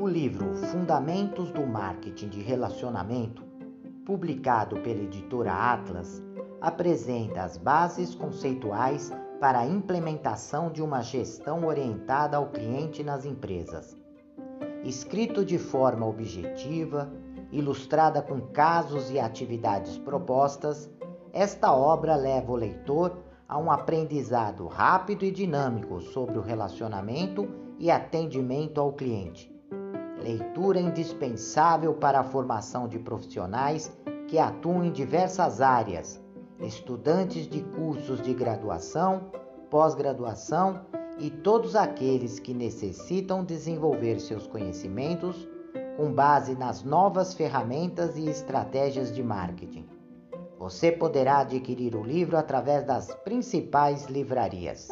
O livro Fundamentos do Marketing de Relacionamento, publicado pela editora Atlas, apresenta as bases conceituais para a implementação de uma gestão orientada ao cliente nas empresas. Escrito de forma objetiva, ilustrada com casos e atividades propostas, esta obra leva o leitor a um aprendizado rápido e dinâmico sobre o relacionamento e atendimento ao cliente. Leitura indispensável para a formação de profissionais que atuam em diversas áreas, estudantes de cursos de graduação, pós-graduação e todos aqueles que necessitam desenvolver seus conhecimentos com base nas novas ferramentas e estratégias de marketing. Você poderá adquirir o livro através das principais livrarias.